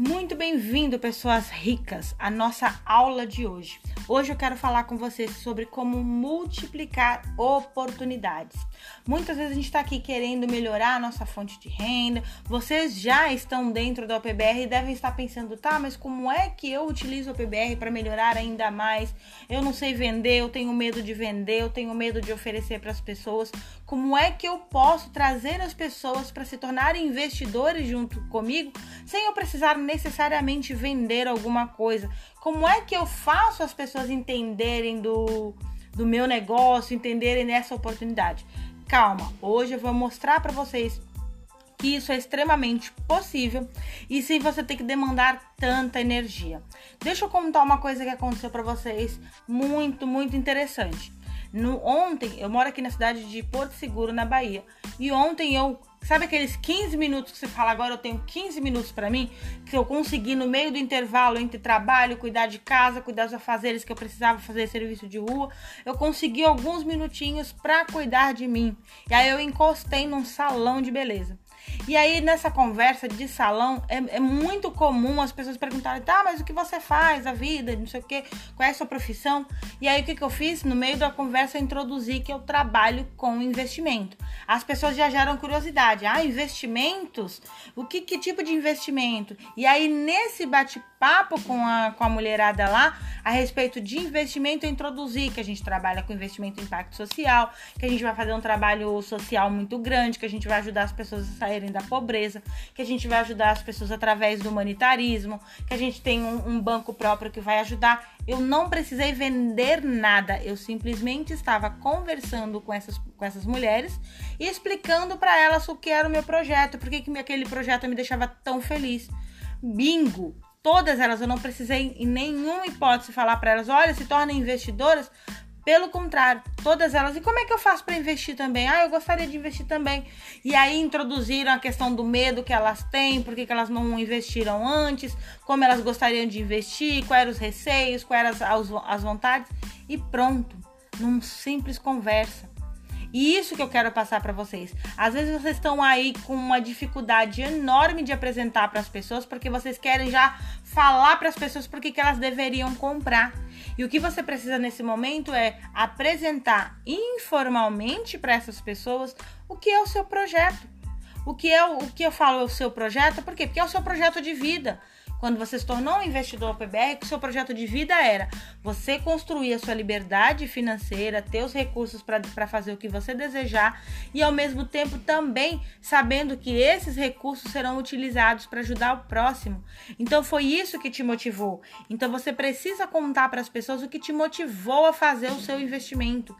Muito bem-vindo, pessoas ricas, à nossa aula de hoje. Hoje eu quero falar com vocês sobre como multiplicar oportunidades. Muitas vezes a gente está aqui querendo melhorar a nossa fonte de renda. Vocês já estão dentro da OPBR e devem estar pensando, tá, mas como é que eu utilizo o OPBR para melhorar ainda mais? Eu não sei vender, eu tenho medo de vender, eu tenho medo de oferecer para as pessoas. Como é que eu posso trazer as pessoas para se tornarem investidores junto comigo sem eu precisar necessariamente vender alguma coisa. Como é que eu faço as pessoas entenderem do, do meu negócio, entenderem nessa oportunidade? Calma, hoje eu vou mostrar para vocês que isso é extremamente possível e sem você ter que demandar tanta energia. Deixa eu contar uma coisa que aconteceu para vocês muito, muito interessante. No, ontem, eu moro aqui na cidade de Porto Seguro, na Bahia, e ontem eu Sabe aqueles 15 minutos que você fala agora eu tenho 15 minutos para mim, que eu consegui no meio do intervalo entre trabalho, cuidar de casa, cuidar dos afazeres que eu precisava fazer serviço de rua, eu consegui alguns minutinhos para cuidar de mim. E aí eu encostei num salão de beleza. E aí, nessa conversa de salão, é, é, muito comum as pessoas perguntarem: tá, mas o que você faz, a vida, não sei o quê, qual é a sua profissão? E aí, o que, que eu fiz? No meio da conversa, eu introduzi que eu trabalho com investimento. As pessoas já geram curiosidade: ah, investimentos? O que, que tipo de investimento? E aí, nesse bate-papo com a, com a mulherada lá, a respeito de investimento, eu introduzi que a gente trabalha com investimento em impacto social, que a gente vai fazer um trabalho social muito grande, que a gente vai ajudar as pessoas a saírem da pobreza, que a gente vai ajudar as pessoas através do humanitarismo, que a gente tem um, um banco próprio que vai ajudar. Eu não precisei vender nada, eu simplesmente estava conversando com essas, com essas mulheres e explicando para elas o que era o meu projeto, por que aquele projeto me deixava tão feliz. Bingo! Todas elas, eu não precisei em nenhuma hipótese falar para elas: olha, se tornem investidoras, pelo contrário, todas elas, e como é que eu faço para investir também? Ah, eu gostaria de investir também. E aí introduziram a questão do medo que elas têm, por que elas não investiram antes, como elas gostariam de investir, quais eram os receios, quais eram as, as vontades, e pronto, num simples conversa. E isso que eu quero passar para vocês. Às vezes vocês estão aí com uma dificuldade enorme de apresentar para as pessoas porque vocês querem já falar para as pessoas porque que elas deveriam comprar. E o que você precisa nesse momento é apresentar informalmente para essas pessoas o que é o seu projeto. O que é o que eu falo é o seu projeto? Por quê? Porque é o seu projeto de vida quando você se tornou um investidor PBR, que o seu projeto de vida era você construir a sua liberdade financeira, ter os recursos para fazer o que você desejar e ao mesmo tempo também sabendo que esses recursos serão utilizados para ajudar o próximo. Então foi isso que te motivou. Então você precisa contar para as pessoas o que te motivou a fazer o seu investimento.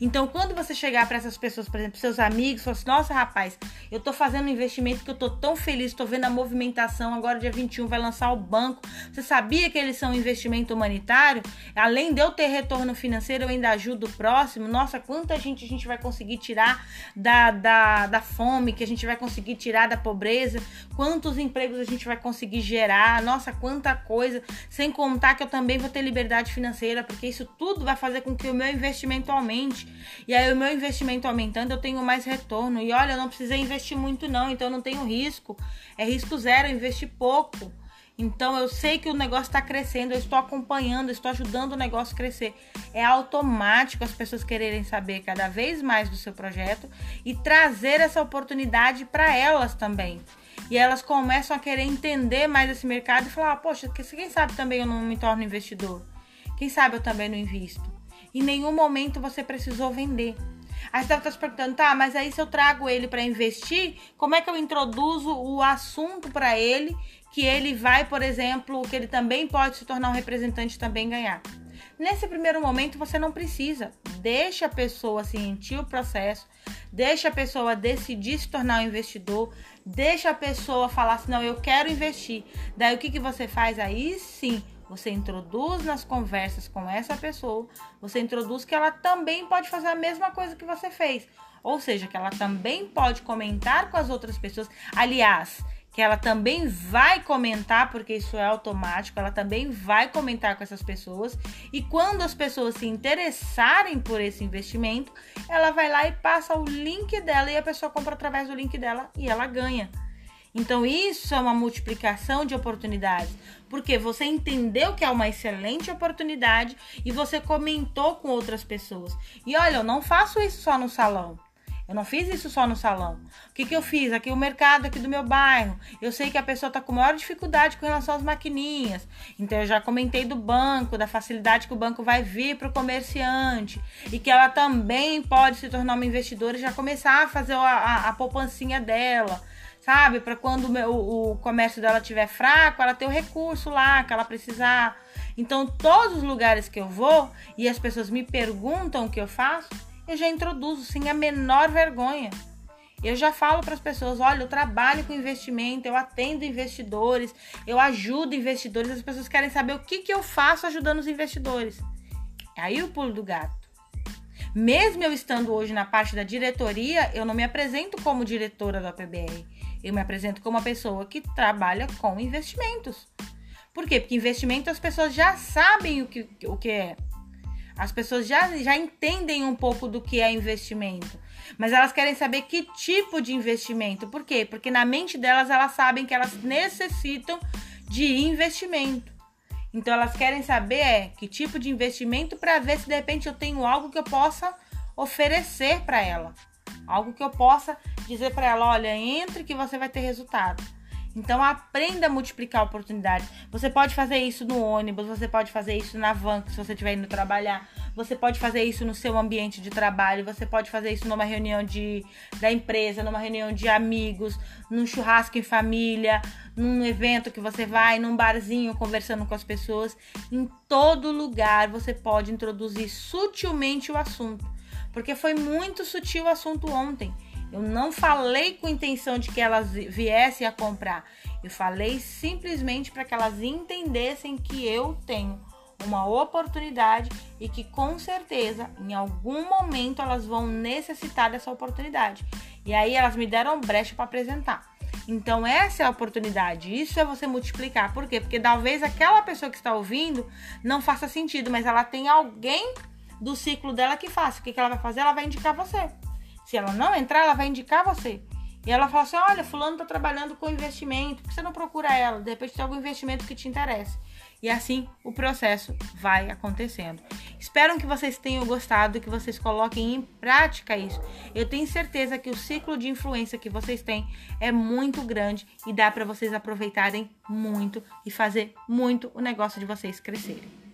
Então, quando você chegar para essas pessoas, por exemplo, seus amigos, falar assim: nossa, rapaz, eu tô fazendo um investimento que eu tô tão feliz, tô vendo a movimentação, agora dia 21 vai lançar o banco. Você sabia que eles são um investimento humanitário? Além de eu ter retorno financeiro, eu ainda ajudo o próximo. Nossa, quanta gente a gente vai conseguir tirar da, da, da fome, que a gente vai conseguir tirar da pobreza, quantos empregos a gente vai conseguir gerar, nossa, quanta coisa. Sem contar que eu também vou ter liberdade financeira, porque isso tudo vai fazer com que o meu investimento aumente. E aí o meu investimento aumentando, eu tenho mais retorno. E olha, eu não precisei investir muito não, então eu não tenho risco. É risco zero, eu investi pouco. Então eu sei que o negócio está crescendo, eu estou acompanhando, estou ajudando o negócio a crescer. É automático as pessoas quererem saber cada vez mais do seu projeto e trazer essa oportunidade para elas também. E elas começam a querer entender mais esse mercado e falar: poxa, quem sabe também eu não me torno investidor? Quem sabe eu também não invisto? Em nenhum momento você precisou vender. Aí você estar se perguntando, tá, mas aí se eu trago ele para investir, como é que eu introduzo o assunto para ele, que ele vai, por exemplo, que ele também pode se tornar um representante também ganhar? Nesse primeiro momento você não precisa. Deixa a pessoa sentir o processo, deixa a pessoa decidir se tornar um investidor, deixa a pessoa falar assim, não, eu quero investir. Daí o que, que você faz? Aí sim, você introduz nas conversas com essa pessoa, você introduz que ela também pode fazer a mesma coisa que você fez. Ou seja, que ela também pode comentar com as outras pessoas. Aliás, que ela também vai comentar, porque isso é automático, ela também vai comentar com essas pessoas. E quando as pessoas se interessarem por esse investimento, ela vai lá e passa o link dela e a pessoa compra através do link dela e ela ganha. Então, isso é uma multiplicação de oportunidades, porque você entendeu que é uma excelente oportunidade e você comentou com outras pessoas. E olha, eu não faço isso só no salão. Eu não fiz isso só no salão. O que, que eu fiz? Aqui o mercado aqui do meu bairro. Eu sei que a pessoa está com maior dificuldade com relação às maquininhas. Então eu já comentei do banco, da facilidade que o banco vai vir para o comerciante. E que ela também pode se tornar uma investidora e já começar a fazer a, a, a poupancinha dela sabe? Para quando o, o comércio dela estiver fraco, ela ter o recurso lá que ela precisar. Então, todos os lugares que eu vou e as pessoas me perguntam o que eu faço, eu já introduzo sem a menor vergonha. Eu já falo para as pessoas: olha, eu trabalho com investimento, eu atendo investidores, eu ajudo investidores. As pessoas querem saber o que, que eu faço ajudando os investidores. Aí o pulo do gato. Mesmo eu estando hoje na parte da diretoria, eu não me apresento como diretora da PBR. Eu me apresento como uma pessoa que trabalha com investimentos. Por quê? Porque investimento as pessoas já sabem o que, o que é. As pessoas já, já entendem um pouco do que é investimento. Mas elas querem saber que tipo de investimento. Por quê? Porque na mente delas elas sabem que elas necessitam de investimento. Então elas querem saber é, que tipo de investimento para ver se de repente eu tenho algo que eu possa oferecer para ela. Algo que eu possa dizer para ela, olha, entre que você vai ter resultado. Então aprenda a multiplicar oportunidades. Você pode fazer isso no ônibus, você pode fazer isso na van, se você estiver indo trabalhar. Você pode fazer isso no seu ambiente de trabalho, você pode fazer isso numa reunião de, da empresa, numa reunião de amigos, num churrasco em família, num evento que você vai, num barzinho conversando com as pessoas. Em todo lugar você pode introduzir sutilmente o assunto, porque foi muito sutil o assunto ontem. Eu não falei com intenção de que elas viessem a comprar. Eu falei simplesmente para que elas entendessem que eu tenho uma oportunidade e que com certeza em algum momento elas vão necessitar dessa oportunidade. E aí elas me deram brecha para apresentar. Então essa é a oportunidade. Isso é você multiplicar. Por quê? Porque talvez aquela pessoa que está ouvindo não faça sentido, mas ela tem alguém do ciclo dela que faça. O que ela vai fazer? Ela vai indicar você. Se ela não entrar, ela vai indicar você. E ela fala assim: olha, fulano está trabalhando com investimento, por que você não procura ela? De repente tem algum investimento que te interessa. E assim o processo vai acontecendo. Espero que vocês tenham gostado, que vocês coloquem em prática isso. Eu tenho certeza que o ciclo de influência que vocês têm é muito grande e dá para vocês aproveitarem muito e fazer muito o negócio de vocês crescerem.